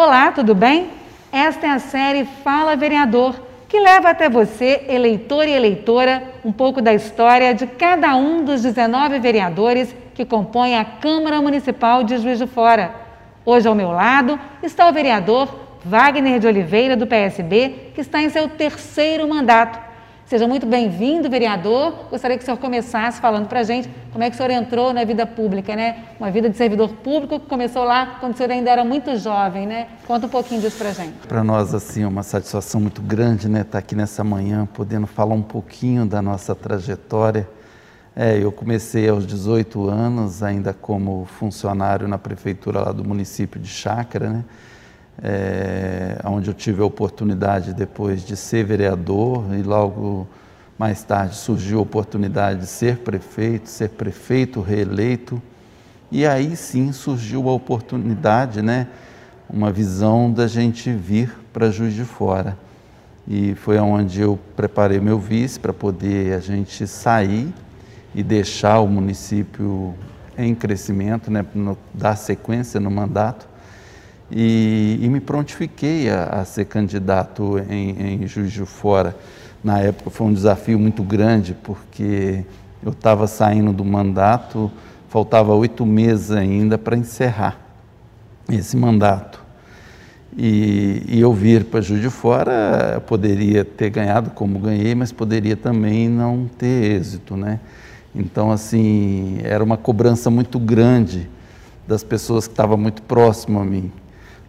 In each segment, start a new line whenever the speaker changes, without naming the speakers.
Olá, tudo bem? Esta é a série Fala Vereador, que leva até você, eleitor e eleitora, um pouco da história de cada um dos 19 vereadores que compõem a Câmara Municipal de Juiz de Fora. Hoje ao meu lado está o vereador Wagner de Oliveira, do PSB, que está em seu terceiro mandato. Seja muito bem-vindo, vereador. Gostaria que o senhor começasse falando para a gente como é que o senhor entrou na vida pública, né? Uma vida de servidor público que começou lá quando o senhor ainda era muito jovem, né? Conta um pouquinho disso para a gente.
Para nós, assim, é uma satisfação muito grande, né? Estar tá aqui nessa manhã, podendo falar um pouquinho da nossa trajetória. É, eu comecei aos 18 anos, ainda como funcionário na prefeitura lá do município de Chácara, né? É, onde eu tive a oportunidade depois de ser vereador e logo mais tarde surgiu a oportunidade de ser prefeito, ser prefeito reeleito. E aí sim surgiu a oportunidade, né, uma visão da gente vir para Juiz de Fora. E foi onde eu preparei meu vice para poder a gente sair e deixar o município em crescimento, né, dar sequência no mandato e, e me prontifiquei a, a, ser candidato em, em Juiz de Fora. Na época foi um desafio muito grande, porque eu estava saindo do mandato, faltava oito meses ainda para encerrar esse mandato. E, e, eu vir para Juiz de Fora poderia ter ganhado como ganhei, mas poderia também não ter êxito, né? Então, assim, era uma cobrança muito grande das pessoas que estavam muito próximas a mim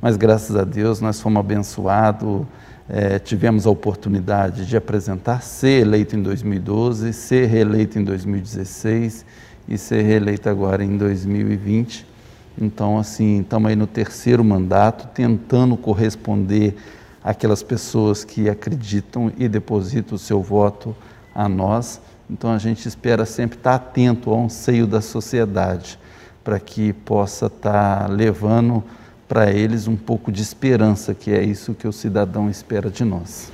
mas graças a Deus nós fomos abençoados, é, tivemos a oportunidade de apresentar, ser eleito em 2012, ser reeleito em 2016 e ser reeleito agora em 2020. Então, assim, estamos aí no terceiro mandato, tentando corresponder àquelas pessoas que acreditam e depositam o seu voto a nós. Então, a gente espera sempre estar atento ao anseio da sociedade, para que possa estar levando para eles um pouco de esperança, que é isso que o cidadão espera de nós.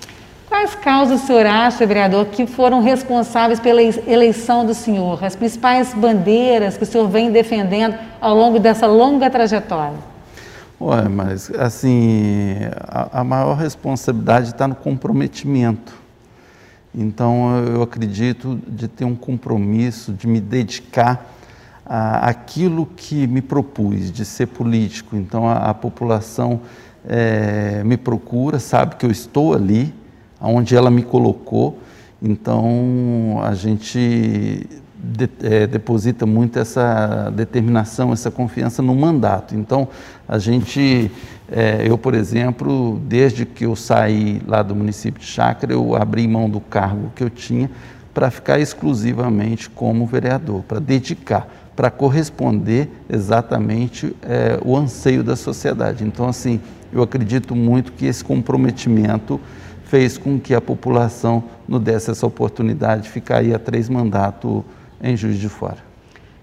Quais causas o senhor acha, vereador, que foram responsáveis pela eleição do senhor? As principais bandeiras que o senhor vem defendendo ao longo dessa longa trajetória?
Ué, mas assim, a, a maior responsabilidade está no comprometimento. Então, eu acredito de ter um compromisso, de me dedicar aquilo que me propus de ser político. Então a, a população é, me procura, sabe que eu estou ali, onde ela me colocou. Então a gente de, é, deposita muito essa determinação, essa confiança no mandato. Então a gente, é, eu por exemplo, desde que eu saí lá do município de Chácara, eu abri mão do cargo que eu tinha para ficar exclusivamente como vereador, para dedicar para corresponder exatamente é, o anseio da sociedade. Então, assim, eu acredito muito que esse comprometimento fez com que a população nos desse essa oportunidade de ficar aí a três mandatos em Juiz de Fora.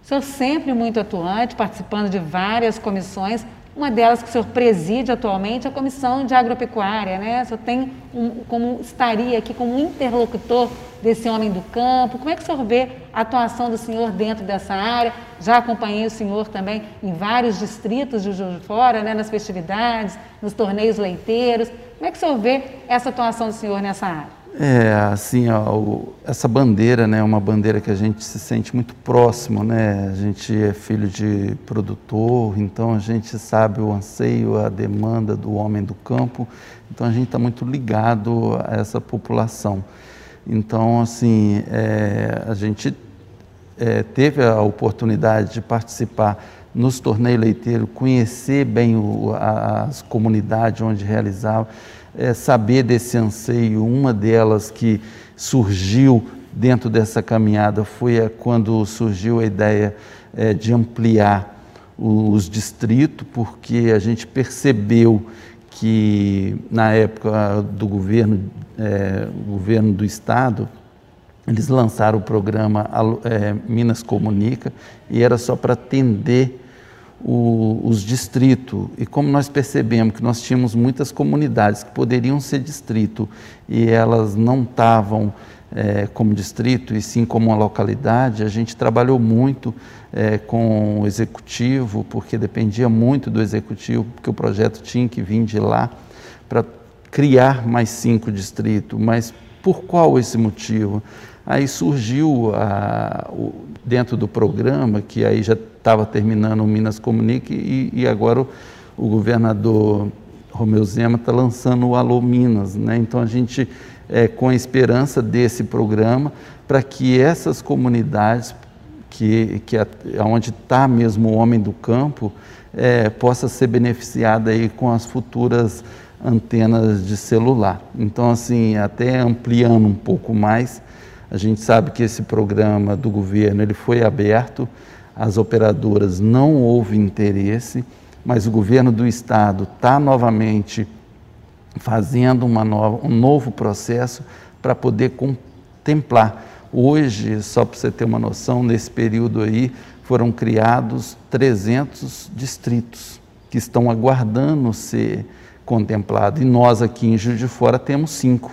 O senhor sempre muito atuante, participando de várias comissões, uma delas que o senhor preside atualmente é a Comissão de Agropecuária, né? O senhor tem um, como estaria aqui como interlocutor desse homem do campo. Como é que o senhor vê a atuação do senhor dentro dessa área? Já acompanhei o senhor também em vários distritos de Juiz de Fora, né? nas festividades, nos torneios leiteiros. Como é que o senhor vê essa atuação do senhor nessa área?
É, assim, ó, essa bandeira, né, é uma bandeira que a gente se sente muito próximo, né? A gente é filho de produtor, então a gente sabe o anseio, a demanda do homem do campo, então a gente está muito ligado a essa população. Então, assim, é, a gente é, teve a oportunidade de participar nos torneios leiteiros, conhecer bem o, as comunidades onde realizava é, saber desse anseio. Uma delas que surgiu dentro dessa caminhada foi a, quando surgiu a ideia é, de ampliar os distritos, porque a gente percebeu que na época do governo, é, governo do estado, eles lançaram o programa é, Minas Comunica e era só para atender o, os distritos. E como nós percebemos que nós tínhamos muitas comunidades que poderiam ser distrito e elas não estavam é, como distrito, e sim como uma localidade, a gente trabalhou muito é, com o executivo, porque dependia muito do executivo, porque o projeto tinha que vir de lá para criar mais cinco distritos. Mas por qual esse motivo? Aí surgiu a, o, dentro do programa, que aí já estava terminando o Minas Comunique, e, e agora o, o governador Romeu Zema está lançando o Alô Minas. Né? Então a gente é, com a esperança desse programa para que essas comunidades, que, que onde está mesmo o homem do campo, é, possa ser beneficiada aí com as futuras antenas de celular. Então, assim, até ampliando um pouco mais, a gente sabe que esse programa do governo ele foi aberto, as operadoras não houve interesse, mas o governo do estado está novamente fazendo nova, um novo processo para poder contemplar. Hoje, só para você ter uma noção, nesse período aí foram criados 300 distritos que estão aguardando ser contemplados. E nós aqui em Juiz de Fora temos cinco.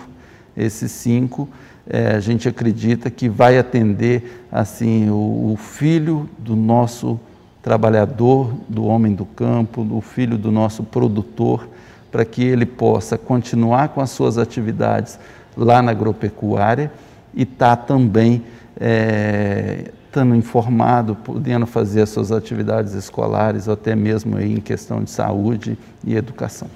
Esses cinco, é, a gente acredita que vai atender assim o, o filho do nosso trabalhador, do homem do campo, o filho do nosso produtor, para que ele possa continuar com as suas atividades lá na agropecuária e estar tá também é, estando informado, podendo fazer as suas atividades escolares ou até mesmo em questão de saúde e educação.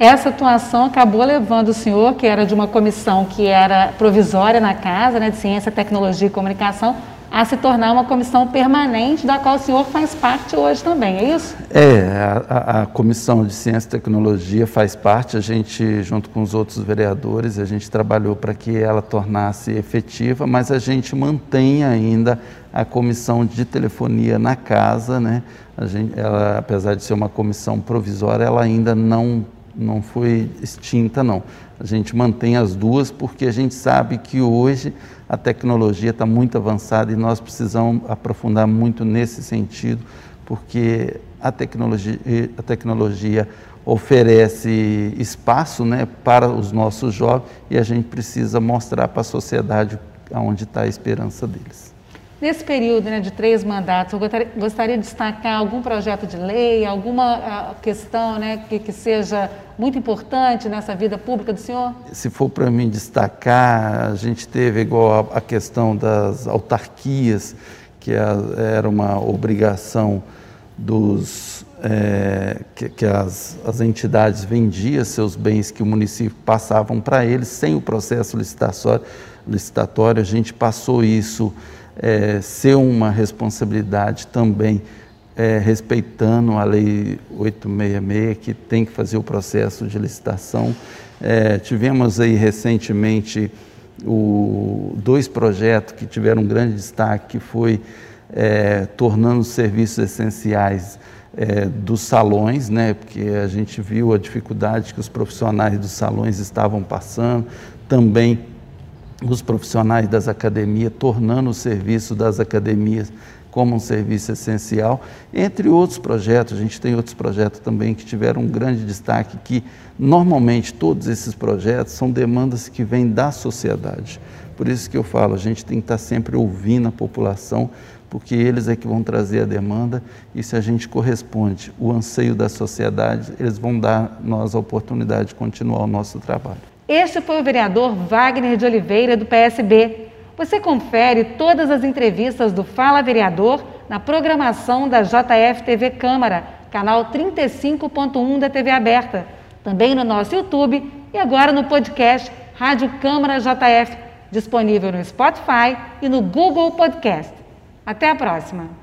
Essa atuação acabou levando o senhor, que era de uma comissão que era provisória na casa, né, de Ciência, Tecnologia e Comunicação, a se tornar uma comissão permanente, da qual o senhor faz parte hoje também, é isso?
É, a, a, Comissão de Ciência e Tecnologia faz parte, a gente, junto com os outros vereadores, a gente trabalhou para que ela tornasse efetiva, mas a gente mantém ainda a Comissão de Telefonia na casa, né? A gente, ela, apesar de ser uma comissão provisória, ela ainda não não foi extinta, não. A gente mantém as duas porque a gente sabe que hoje a tecnologia está muito avançada e nós precisamos aprofundar muito nesse sentido, porque a tecnologia, a tecnologia oferece espaço né, para os nossos jovens e a gente precisa mostrar para a sociedade aonde está a esperança deles.
Nesse período né, de três mandatos, eu gostaria, de destacar algum projeto de lei, alguma ah, questão né, que, que, seja muito importante nessa vida pública do senhor?
Se for para mim destacar, a gente teve igual a, a questão das autarquias, que a, era uma obrigação dos é, que, que as, as, entidades vendiam seus bens que o município passavam para eles sem o processo licitatório, licitatório. A gente passou isso é, ser uma responsabilidade também é, respeitando a Lei 866, que tem que fazer o processo de licitação. É, tivemos aí recentemente o, dois projetos que tiveram um grande destaque, que foi é, tornando os serviços essenciais é, dos salões, né, porque a gente viu a dificuldade que os profissionais dos salões estavam passando, também os profissionais das academias, tornando o serviço das academias como um serviço essencial, entre outros projetos. A gente tem outros projetos também que tiveram um grande destaque, que normalmente todos esses projetos são demandas que vêm da sociedade. Por isso que eu falo, a gente tem que estar sempre ouvindo a população, porque eles é que vão trazer a demanda e se a gente corresponde o anseio da sociedade, eles vão dar nós a oportunidade de continuar o nosso trabalho.
Este foi o vereador Wagner de Oliveira, do PSB. Você confere todas as entrevistas do Fala Vereador na programação da JF TV Câmara, canal 35.1 da TV Aberta, também no nosso YouTube e agora no podcast Rádio Câmara JF, disponível no Spotify e no Google Podcast. Até a próxima!